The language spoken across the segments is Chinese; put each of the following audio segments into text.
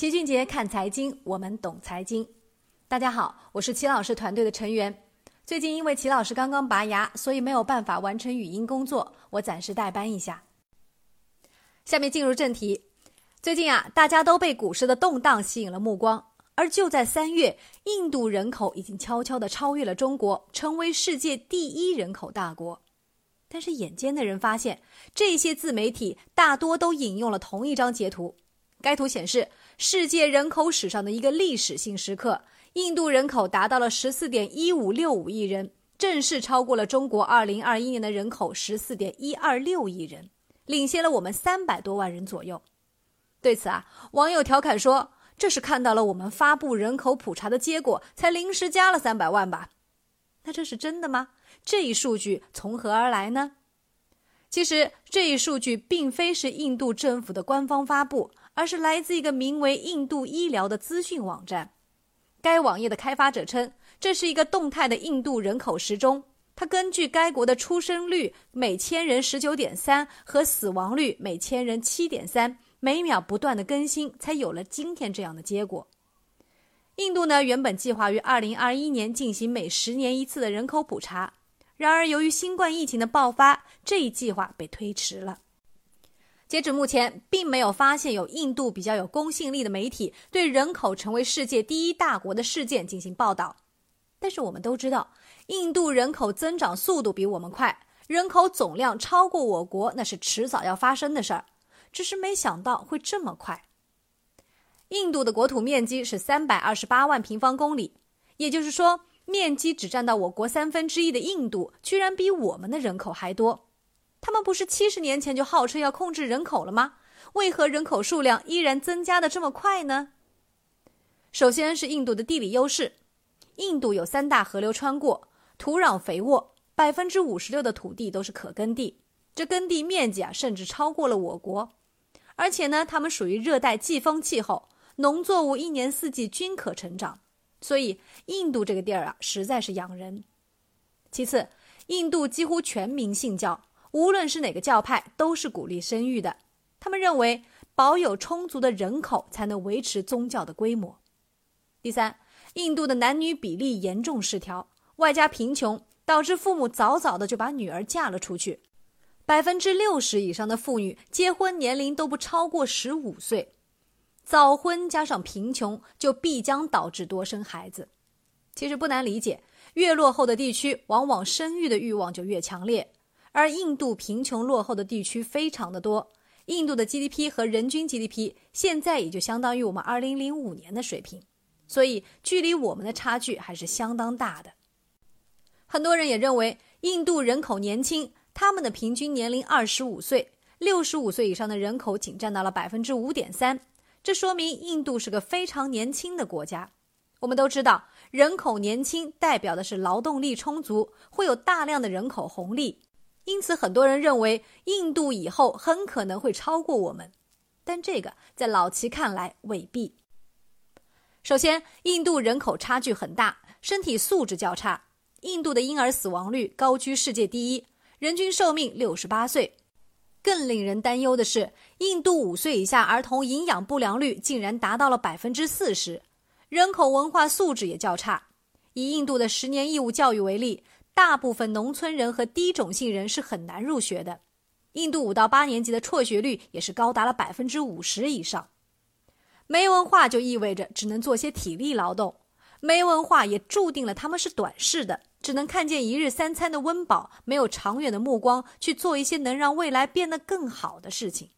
齐俊杰看财经，我们懂财经。大家好，我是齐老师团队的成员。最近因为齐老师刚刚拔牙，所以没有办法完成语音工作，我暂时代班一下。下面进入正题。最近啊，大家都被股市的动荡吸引了目光，而就在三月，印度人口已经悄悄地超越了中国，成为世界第一人口大国。但是眼尖的人发现，这些自媒体大多都引用了同一张截图。该图显示，世界人口史上的一个历史性时刻，印度人口达到了十四点一五六五亿人，正式超过了中国二零二一年的人口十四点一二六亿人，领先了我们三百多万人左右。对此啊，网友调侃说：“这是看到了我们发布人口普查的结果，才临时加了三百万吧？”那这是真的吗？这一数据从何而来呢？其实这一数据并非是印度政府的官方发布。而是来自一个名为“印度医疗”的资讯网站。该网页的开发者称，这是一个动态的印度人口时钟。它根据该国的出生率每千人十九点三和死亡率每千人七点三，每秒不断的更新，才有了今天这样的结果。印度呢，原本计划于二零二一年进行每十年一次的人口普查，然而由于新冠疫情的爆发，这一计划被推迟了。截止目前，并没有发现有印度比较有公信力的媒体对人口成为世界第一大国的事件进行报道。但是我们都知道，印度人口增长速度比我们快，人口总量超过我国，那是迟早要发生的事儿。只是没想到会这么快。印度的国土面积是三百二十八万平方公里，也就是说，面积只占到我国三分之一的印度，居然比我们的人口还多。他们不是七十年前就号称要控制人口了吗？为何人口数量依然增加的这么快呢？首先是印度的地理优势，印度有三大河流穿过，土壤肥沃，百分之五十六的土地都是可耕地，这耕地面积啊甚至超过了我国。而且呢，它们属于热带季风气候，农作物一年四季均可成长，所以印度这个地儿啊实在是养人。其次，印度几乎全民信教。无论是哪个教派，都是鼓励生育的。他们认为，保有充足的人口，才能维持宗教的规模。第三，印度的男女比例严重失调，外加贫穷，导致父母早早的就把女儿嫁了出去。百分之六十以上的妇女结婚年龄都不超过十五岁。早婚加上贫穷，就必将导致多生孩子。其实不难理解，越落后的地区，往往生育的欲望就越强烈。而印度贫穷落后的地区非常的多，印度的 GDP 和人均 GDP 现在也就相当于我们2005年的水平，所以距离我们的差距还是相当大的。很多人也认为印度人口年轻，他们的平均年龄25岁，65岁以上的人口仅占到了百分之五点三，这说明印度是个非常年轻的国家。我们都知道，人口年轻代表的是劳动力充足，会有大量的人口红利。因此，很多人认为印度以后很可能会超过我们，但这个在老齐看来未必。首先，印度人口差距很大，身体素质较差。印度的婴儿死亡率高居世界第一，人均寿命六十八岁。更令人担忧的是，印度五岁以下儿童营养不良率竟然达到了百分之四十，人口文化素质也较差。以印度的十年义务教育为例。大部分农村人和低种姓人是很难入学的。印度五到八年级的辍学率也是高达了百分之五十以上。没文化就意味着只能做些体力劳动，没文化也注定了他们是短视的，只能看见一日三餐的温饱，没有长远的目光去做一些能让未来变得更好的事情。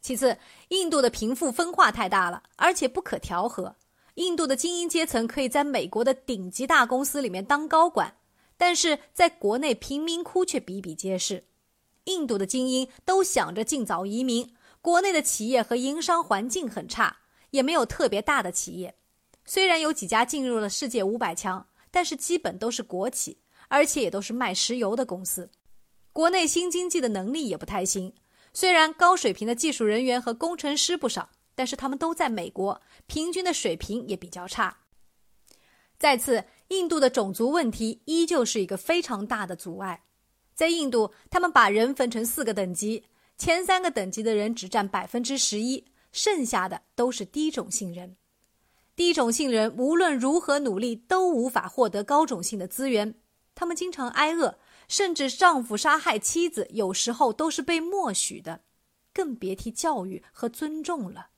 其次，印度的贫富分化太大了，而且不可调和。印度的精英阶层可以在美国的顶级大公司里面当高管。但是在国内，贫民窟却比比皆是。印度的精英都想着尽早移民，国内的企业和营商环境很差，也没有特别大的企业。虽然有几家进入了世界五百强，但是基本都是国企，而且也都是卖石油的公司。国内新经济的能力也不太行。虽然高水平的技术人员和工程师不少，但是他们都在美国，平均的水平也比较差。再次。印度的种族问题依旧是一个非常大的阻碍。在印度，他们把人分成四个等级，前三个等级的人只占百分之十一，剩下的都是低种姓人。低种姓人无论如何努力都无法获得高种姓的资源，他们经常挨饿，甚至丈夫杀害妻子，有时候都是被默许的，更别提教育和尊重了。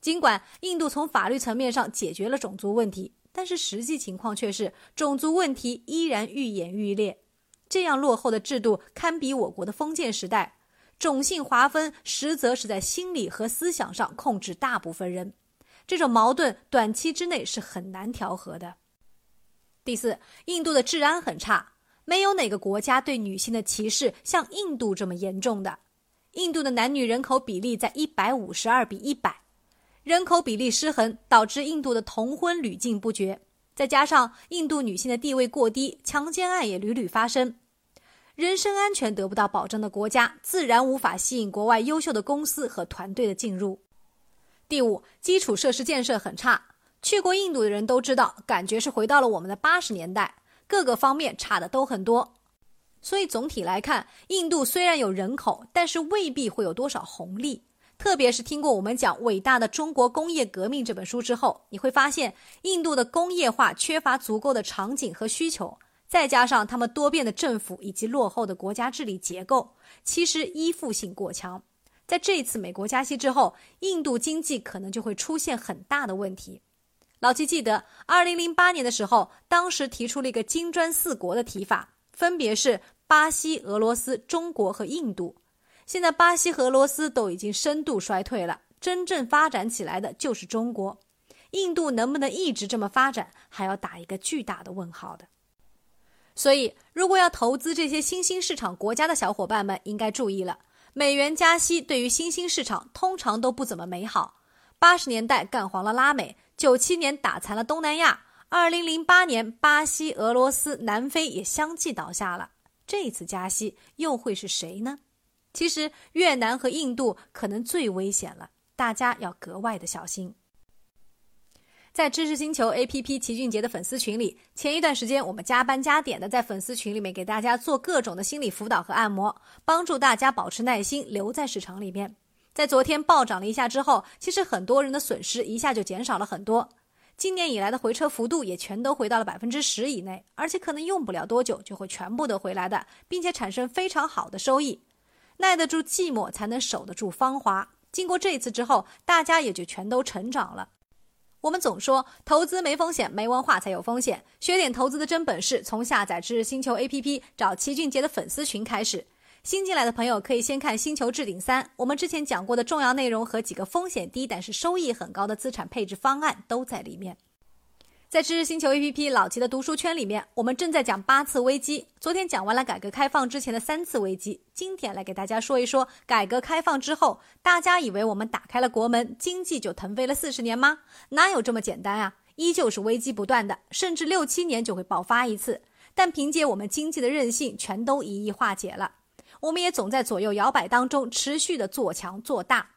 尽管印度从法律层面上解决了种族问题，但是实际情况却是种族问题依然愈演愈烈。这样落后的制度堪比我国的封建时代，种姓划分实则是在心理和思想上控制大部分人。这种矛盾短期之内是很难调和的。第四，印度的治安很差，没有哪个国家对女性的歧视像印度这么严重的。印度的男女人口比例在一百五十二比一百。人口比例失衡，导致印度的童婚屡禁不绝。再加上印度女性的地位过低，强奸案也屡屡发生，人身安全得不到保障的国家，自然无法吸引国外优秀的公司和团队的进入。第五，基础设施建设很差。去过印度的人都知道，感觉是回到了我们的八十年代，各个方面差的都很多。所以总体来看，印度虽然有人口，但是未必会有多少红利。特别是听过我们讲《伟大的中国工业革命》这本书之后，你会发现印度的工业化缺乏足够的场景和需求，再加上他们多变的政府以及落后的国家治理结构，其实依附性过强。在这一次美国加息之后，印度经济可能就会出现很大的问题。老七记得，二零零八年的时候，当时提出了一个金砖四国的提法，分别是巴西、俄罗斯、中国和印度。现在巴西和俄罗斯都已经深度衰退了，真正发展起来的就是中国。印度能不能一直这么发展，还要打一个巨大的问号的。所以，如果要投资这些新兴市场国家的小伙伴们，应该注意了：美元加息对于新兴市场通常都不怎么美好。八十年代干黄了拉美，九七年打残了东南亚，二零零八年巴西、俄罗斯、南非也相继倒下了。这次加息又会是谁呢？其实越南和印度可能最危险了，大家要格外的小心。在知识星球 APP 齐俊杰的粉丝群里，前一段时间我们加班加点的在粉丝群里面给大家做各种的心理辅导和按摩，帮助大家保持耐心，留在市场里面。在昨天暴涨了一下之后，其实很多人的损失一下就减少了很多。今年以来的回撤幅度也全都回到了百分之十以内，而且可能用不了多久就会全部都回来的，并且产生非常好的收益。耐得住寂寞，才能守得住芳华。经过这次之后，大家也就全都成长了。我们总说投资没风险，没文化才有风险。学点投资的真本事，从下载知识星球 APP 找齐俊杰的粉丝群开始。新进来的朋友可以先看《星球置顶三》，我们之前讲过的重要内容和几个风险低但是收益很高的资产配置方案都在里面。在知识星球 APP 老齐的读书圈里面，我们正在讲八次危机。昨天讲完了改革开放之前的三次危机，今天来给大家说一说改革开放之后，大家以为我们打开了国门，经济就腾飞了四十年吗？哪有这么简单啊？依旧是危机不断的，甚至六七年就会爆发一次。但凭借我们经济的韧性，全都一一化解了。我们也总在左右摇摆当中，持续的做强做大。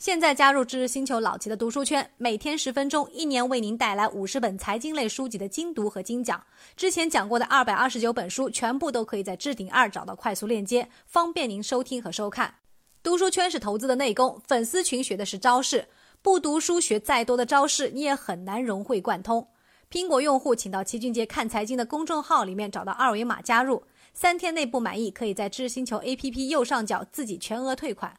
现在加入知识星球老齐的读书圈，每天十分钟，一年为您带来五十本财经类书籍的精读和精讲。之前讲过的二百二十九本书，全部都可以在置顶二找到快速链接，方便您收听和收看。读书圈是投资的内功，粉丝群学的是招式。不读书学再多的招式，你也很难融会贯通。苹果用户请到齐俊杰看财经的公众号里面找到二维码加入，三天内不满意，可以在知识星球 APP 右上角自己全额退款。